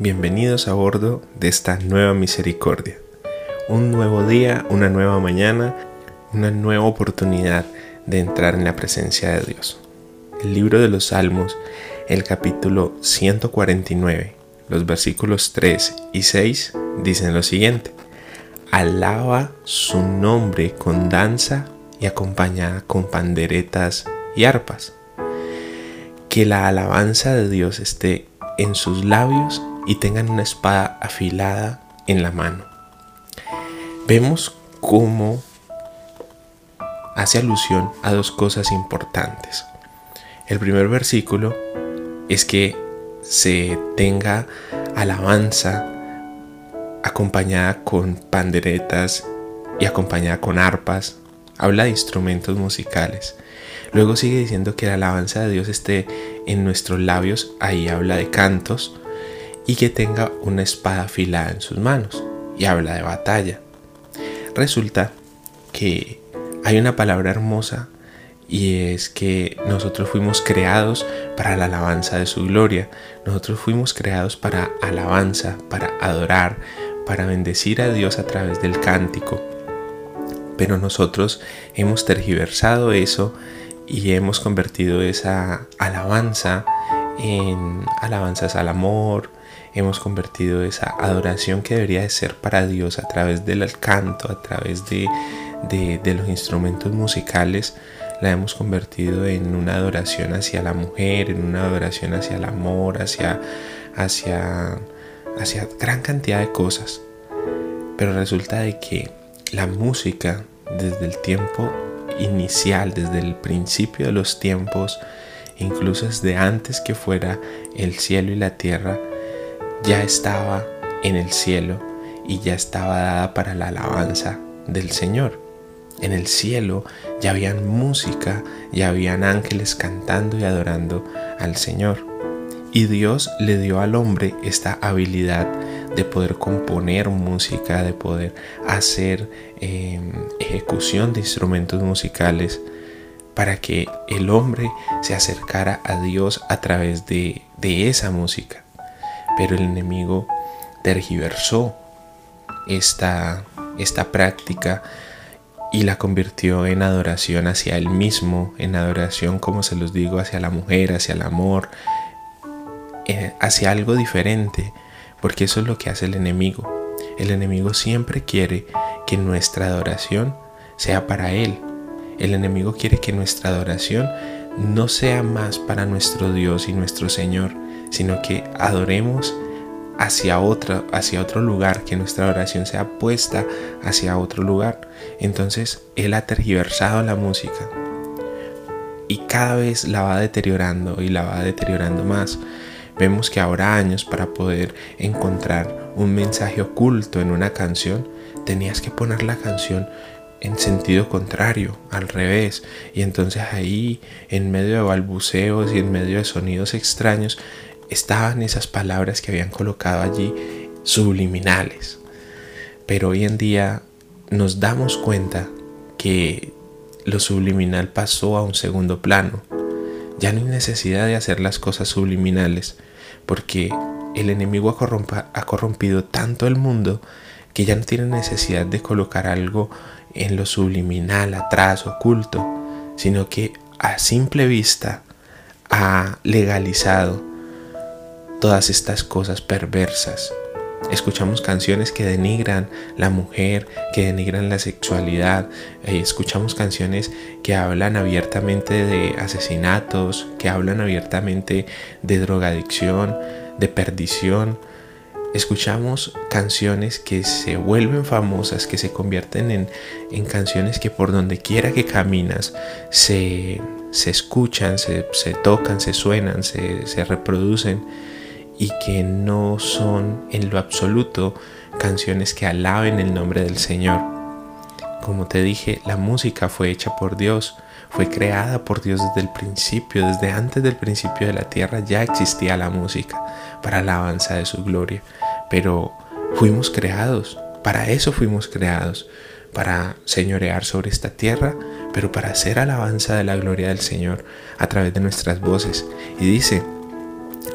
Bienvenidos a bordo de esta nueva misericordia. Un nuevo día, una nueva mañana, una nueva oportunidad de entrar en la presencia de Dios. El libro de los Salmos, el capítulo 149, los versículos 3 y 6 dicen lo siguiente. Alaba su nombre con danza y acompañada con panderetas y arpas. Que la alabanza de Dios esté en sus labios y tengan una espada afilada en la mano. Vemos cómo hace alusión a dos cosas importantes. El primer versículo es que se tenga alabanza acompañada con panderetas y acompañada con arpas. Habla de instrumentos musicales. Luego sigue diciendo que la alabanza de Dios esté en nuestros labios. Ahí habla de cantos y que tenga una espada afilada en sus manos y habla de batalla. Resulta que hay una palabra hermosa y es que nosotros fuimos creados para la alabanza de su gloria. Nosotros fuimos creados para alabanza, para adorar, para bendecir a Dios a través del cántico. Pero nosotros hemos tergiversado eso y hemos convertido esa alabanza en alabanzas al amor, hemos convertido esa adoración que debería de ser para Dios a través del canto, a través de, los instrumentos musicales, la hemos convertido en una adoración hacia la mujer, en una adoración hacia el amor, hacia, hacia, hacia gran cantidad de cosas. Pero resulta de que la música desde el tiempo inicial, desde el principio de los tiempos, incluso desde antes que fuera el cielo y la tierra, ya estaba en el cielo y ya estaba dada para la alabanza del Señor. En el cielo ya habían música, ya habían ángeles cantando y adorando al Señor. Y Dios le dio al hombre esta habilidad de poder componer música, de poder hacer em, ejecución de instrumentos musicales para que el hombre se acercara a Dios a través de esa música. Pero el enemigo tergiversó esta, esta práctica y la convirtió en adoración hacia él mismo, en adoración, como se los digo, hacia la mujer, hacia el amor, eh, hacia algo diferente, porque eso es lo que hace el enemigo. El enemigo siempre quiere que nuestra adoración sea para Él. El enemigo quiere que nuestra adoración no sea más para nuestro Dios y nuestro Señor, sino que adoremos hacia otro, hacia otro lugar, que nuestra oración sea puesta hacia otro lugar. Entonces Él ha tergiversado la música y cada vez la va deteriorando y la va deteriorando más. Vemos que ahora años para poder encontrar un mensaje oculto en una canción, tenías que poner la canción en sentido contrario, al revés. Y entonces ahí, en medio de balbuceos y en medio de sonidos extraños, estaban esas palabras que habían colocado allí subliminales. Pero hoy en día nos damos cuenta que lo subliminal pasó a un segundo plano. Ya no hay necesidad de hacer las cosas subliminales porque el enemigo ha, corrompido tanto el mundo que ya no tiene necesidad de colocar algo en lo subliminal, atrás, oculto, sino que a simple vista ha legalizado todas estas cosas perversas. Escuchamos canciones que denigran la mujer, que denigran la sexualidad. Eh, escuchamos canciones que hablan abiertamente de asesinatos, que hablan abiertamente de drogadicción, de perdición. Escuchamos canciones que se vuelven famosas, que se convierten en, canciones que por donde quiera que caminas se, escuchan, se, tocan, se suenan, se, se reproducen y que no son en lo absoluto canciones que alaben el nombre del Señor. Como te dije, la música fue hecha por Dios, fue creada por Dios desde el principio, desde antes del principio de la tierra ya existía la música para la alabanza de su gloria. Pero fuimos creados, para eso fuimos creados, para señorear sobre esta tierra, pero para hacer alabanza de la gloria del Señor a través de nuestras voces. Y dice,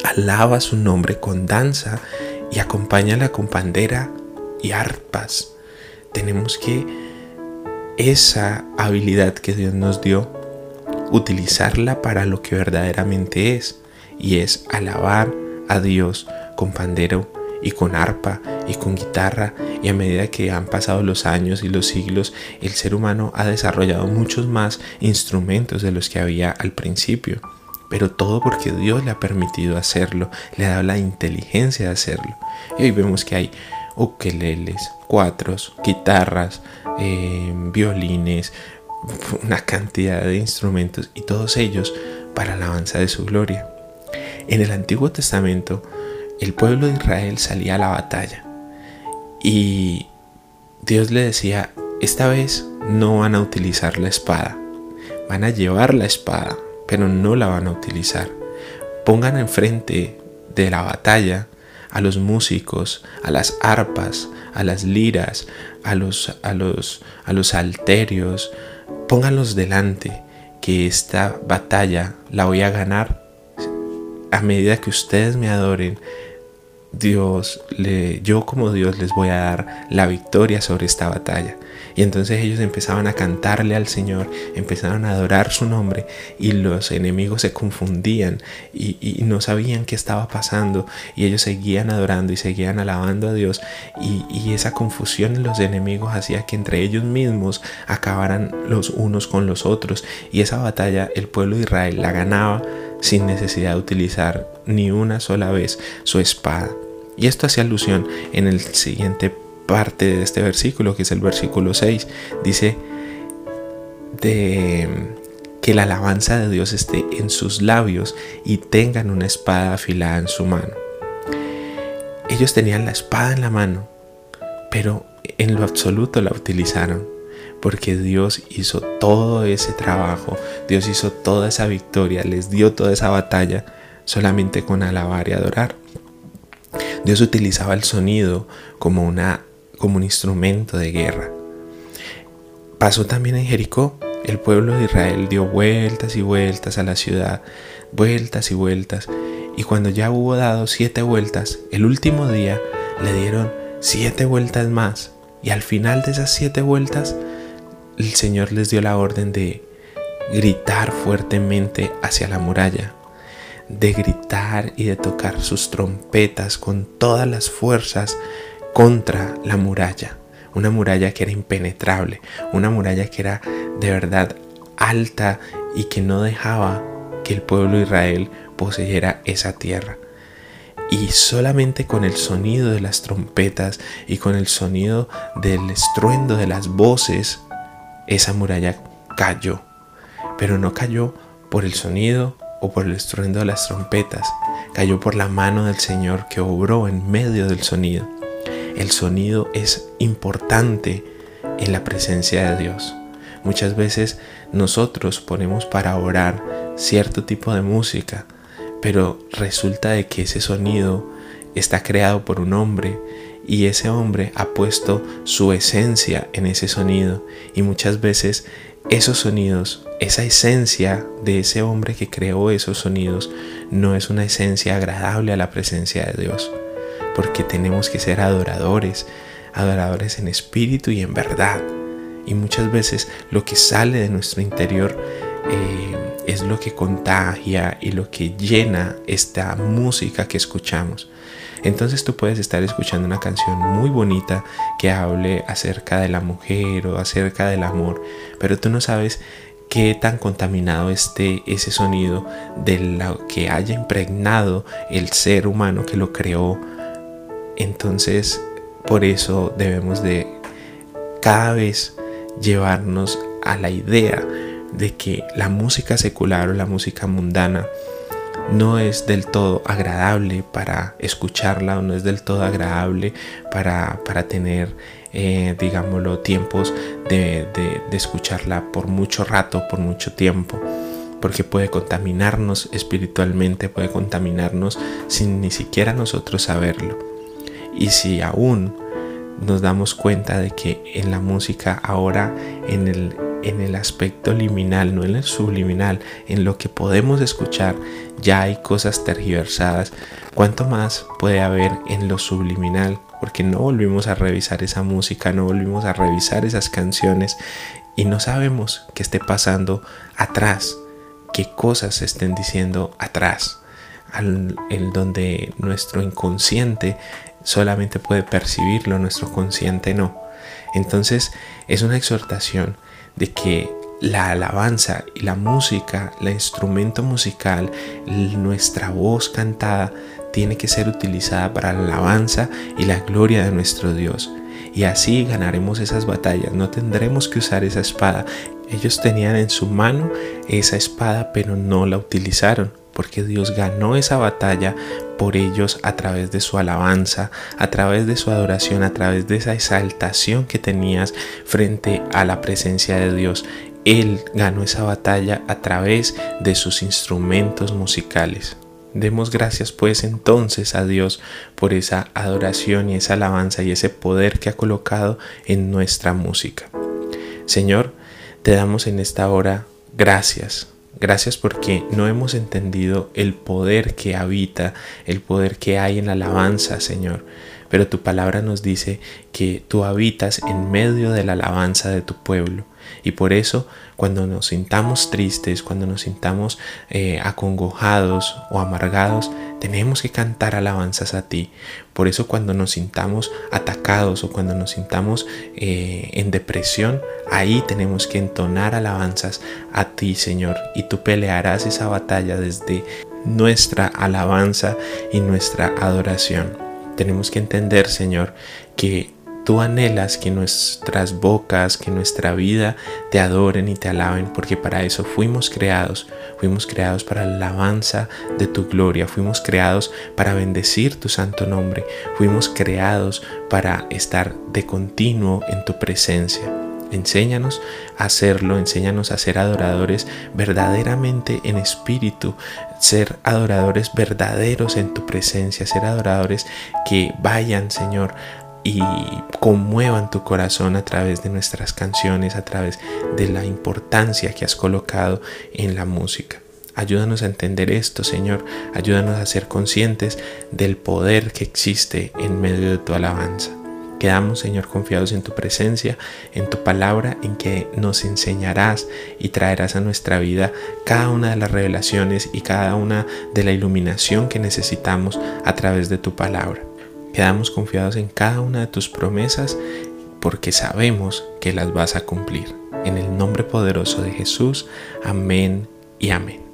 alaba su nombre con danza y acompáñala con pandera y arpas. Tenemos que esa habilidad que Dios nos dio, utilizarla para lo que verdaderamente es, y es alabar a Dios con pandero y con arpa y con guitarra y a medida que han pasado los años y los siglos el ser humano ha desarrollado muchos más instrumentos de los que había al principio pero todo porque Dios le ha permitido hacerlo, le ha dado la inteligencia de hacerlo. Y hoy vemos que hay ukeleles, cuatros, guitarras, eh, violines, una cantidad de instrumentos y todos ellos para la alabanza de su gloria. En el Antiguo Testamento, el pueblo de Israel salía a la batalla y Dios le decía, esta vez no van a utilizar la espada, van a llevar la espada, pero no la van a utilizar. Pongan enfrente de la batalla a los músicos, a las arpas, a las liras, a los, a los, a los alterios, pónganlos delante, que esta batalla la voy a ganar a medida que ustedes me adoren. Dios, le, yo como Dios les voy a dar la victoria sobre esta batalla. Y entonces ellos empezaban a cantarle al Señor, empezaron a adorar su nombre y los enemigos se confundían y, no sabían qué estaba pasando y ellos seguían adorando y seguían alabando a Dios y, y esa confusión en los enemigos hacía que entre ellos mismos acabaran los unos con los otros y esa batalla el pueblo de Israel la ganaba sin necesidad de utilizar ni una sola vez su espada. Y esto hace alusión en el siguiente parte de este versículo, que es el versículo 6, dice de que la alabanza de Dios esté en sus labios y tengan una espada afilada en su mano. Ellos tenían la espada en la mano, pero en lo absoluto la utilizaron, porque Dios hizo todo ese trabajo, Dios hizo toda esa victoria, les dio toda esa batalla solamente con alabar y adorar. Dios utilizaba el sonido como una como un instrumento de guerra. Pasó también en Jericó. El pueblo de Israel dio vueltas y vueltas a la ciudad, vueltas y vueltas. Y cuando ya hubo dado siete vueltas, el último día le dieron siete vueltas más. Y al final de esas siete vueltas, el Señor les dio la orden de gritar fuertemente hacia la muralla, de gritar y de tocar sus trompetas con todas las fuerzas contra la muralla, una muralla que era impenetrable, una muralla que era de verdad alta y que no dejaba que el pueblo de Israel poseyera esa tierra. Y solamente con el sonido de las trompetas y con el sonido del estruendo de las voces, esa muralla cayó. Pero no cayó por el sonido o por el estruendo de las trompetas, cayó por la mano del Señor que obró en medio del sonido el sonido es importante en la presencia de Dios. Muchas veces nosotros ponemos para orar cierto tipo de música, pero resulta de que ese sonido está creado por un hombre y ese hombre ha puesto su esencia en ese sonido y muchas veces esos sonidos, esa esencia de ese hombre que creó esos sonidos no es una esencia agradable a la presencia de Dios porque tenemos que ser adoradores, adoradores en espíritu y en verdad. Y muchas veces lo que sale de nuestro interior eh, es lo que contagia y lo que llena esta música que escuchamos. Entonces tú puedes estar escuchando una canción muy bonita que hable acerca de la mujer o acerca del amor, pero tú no sabes qué tan contaminado esté ese sonido de lo que haya impregnado el ser humano que lo creó. Entonces, por eso debemos de cada vez llevarnos a la idea de que la música secular o la música mundana no es del todo agradable para escucharla no es del todo agradable para, para tener, eh, digámoslo, tiempos de, de escucharla por mucho rato, por mucho tiempo porque puede contaminarnos espiritualmente, puede contaminarnos sin ni siquiera nosotros saberlo. Y si aún nos damos cuenta de que en la música ahora en el, en el aspecto liminal, no en el subliminal, en lo que podemos escuchar, ya hay cosas tergiversadas. ¿Cuánto más puede haber en lo subliminal? Porque no volvimos a revisar esa música, no volvimos a revisar esas canciones y no sabemos qué esté pasando atrás, qué cosas se estén diciendo atrás, en donde nuestro inconsciente solamente puede percibirlo, nuestro consciente no. Entonces es una exhortación de que la alabanza y la música, el instrumento musical, nuestra voz cantada, tiene que ser utilizada para la alabanza y la gloria de nuestro Dios. Y así ganaremos esas batallas, no tendremos que usar esa espada. Ellos tenían en su mano esa espada, pero no la utilizaron porque Dios ganó esa batalla por ellos a través de su alabanza, a través de su adoración, a través de esa exaltación que tenías frente a la presencia de Dios. Él ganó esa batalla a través de sus instrumentos musicales. Demos gracias pues entonces a Dios por esa adoración y esa alabanza y ese poder que ha colocado en nuestra música. Señor, te damos en esta hora gracias Gracias porque no hemos entendido el poder que habita, el poder que hay en la alabanza, Señor. Pero tu palabra nos dice que tú habitas en medio de la alabanza de tu pueblo. Y por eso, cuando nos sintamos tristes, cuando nos sintamos eh, acongojados o amargados, tenemos que cantar alabanzas a ti. Por eso cuando nos sintamos atacados o cuando nos sintamos eh, en depresión, ahí tenemos que entonar alabanzas a ti, Señor. Y tú pelearás esa batalla desde nuestra alabanza y nuestra adoración. Tenemos que entender, Señor, que Tú anhelas que nuestras bocas, que nuestra vida te adoren y te alaben, porque para eso fuimos creados. Fuimos creados para la alabanza de tu gloria. Fuimos creados para bendecir tu santo nombre. Fuimos creados para estar de continuo en tu presencia. Enséñanos a hacerlo, enséñanos a ser adoradores verdaderamente en espíritu, ser adoradores verdaderos en tu presencia, ser adoradores que vayan, Señor, y conmuevan tu corazón a través de nuestras canciones, a través de la importancia que has colocado en la música. Ayúdanos a entender esto, Señor. Ayúdanos a ser conscientes del poder que existe en medio de tu alabanza. Quedamos, Señor, confiados en tu presencia, en tu palabra, en que nos enseñarás y traerás a nuestra vida cada una de las revelaciones y cada una de la iluminación que necesitamos a través de tu palabra. Quedamos confiados en cada una de tus promesas porque sabemos que las vas a cumplir. En el nombre poderoso de Jesús, amén y amén.